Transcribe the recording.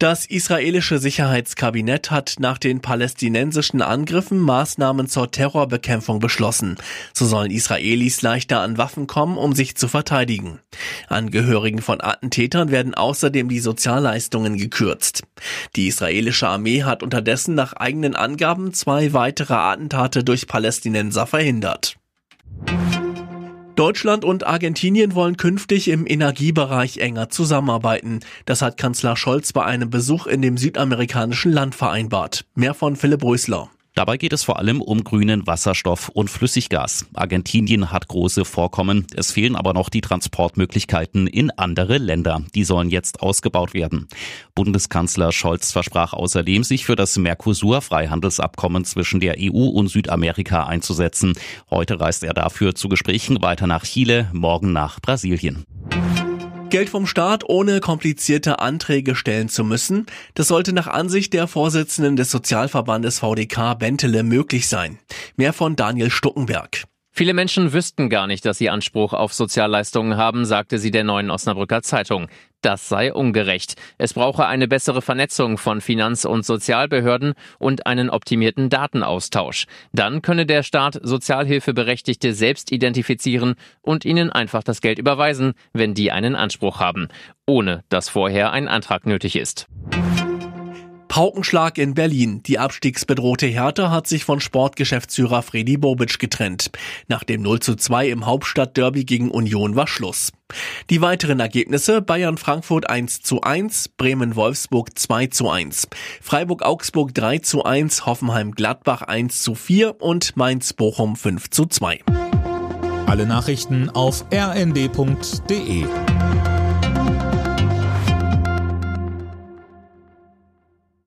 Das israelische Sicherheitskabinett hat nach den palästinensischen Angriffen Maßnahmen zur Terrorbekämpfung beschlossen. So sollen Israelis leichter an Waffen kommen, um sich zu verteidigen. Angehörigen von Attentätern werden außerdem die Sozialleistungen gekürzt. Die israelische Armee hat unterdessen nach eigenen Angaben zwei weitere Attentate durch Palästinenser verhindert. Deutschland und Argentinien wollen künftig im Energiebereich enger zusammenarbeiten. Das hat Kanzler Scholz bei einem Besuch in dem südamerikanischen Land vereinbart. Mehr von Philipp Rösler. Dabei geht es vor allem um grünen Wasserstoff und Flüssiggas. Argentinien hat große Vorkommen. Es fehlen aber noch die Transportmöglichkeiten in andere Länder. Die sollen jetzt ausgebaut werden. Bundeskanzler Scholz versprach außerdem, sich für das Mercosur-Freihandelsabkommen zwischen der EU und Südamerika einzusetzen. Heute reist er dafür zu Gesprächen weiter nach Chile, morgen nach Brasilien. Geld vom Staat ohne komplizierte Anträge stellen zu müssen, das sollte nach Ansicht der Vorsitzenden des Sozialverbandes VDK Bentele möglich sein. Mehr von Daniel Stuckenberg. Viele Menschen wüssten gar nicht, dass sie Anspruch auf Sozialleistungen haben, sagte sie der neuen Osnabrücker Zeitung. Das sei ungerecht. Es brauche eine bessere Vernetzung von Finanz- und Sozialbehörden und einen optimierten Datenaustausch. Dann könne der Staat Sozialhilfeberechtigte selbst identifizieren und ihnen einfach das Geld überweisen, wenn die einen Anspruch haben, ohne dass vorher ein Antrag nötig ist. Paukenschlag in Berlin. Die abstiegsbedrohte Hertha hat sich von Sportgeschäftsführer Fredi Bobic getrennt. Nach dem 0 zu 2 im Hauptstadtderby gegen Union war Schluss. Die weiteren Ergebnisse Bayern Frankfurt 1 zu 1, Bremen Wolfsburg 2 zu 1, Freiburg Augsburg 3 zu 1, Hoffenheim Gladbach 1 zu 4 und Mainz Bochum 5 zu 2. Alle Nachrichten auf rnd.de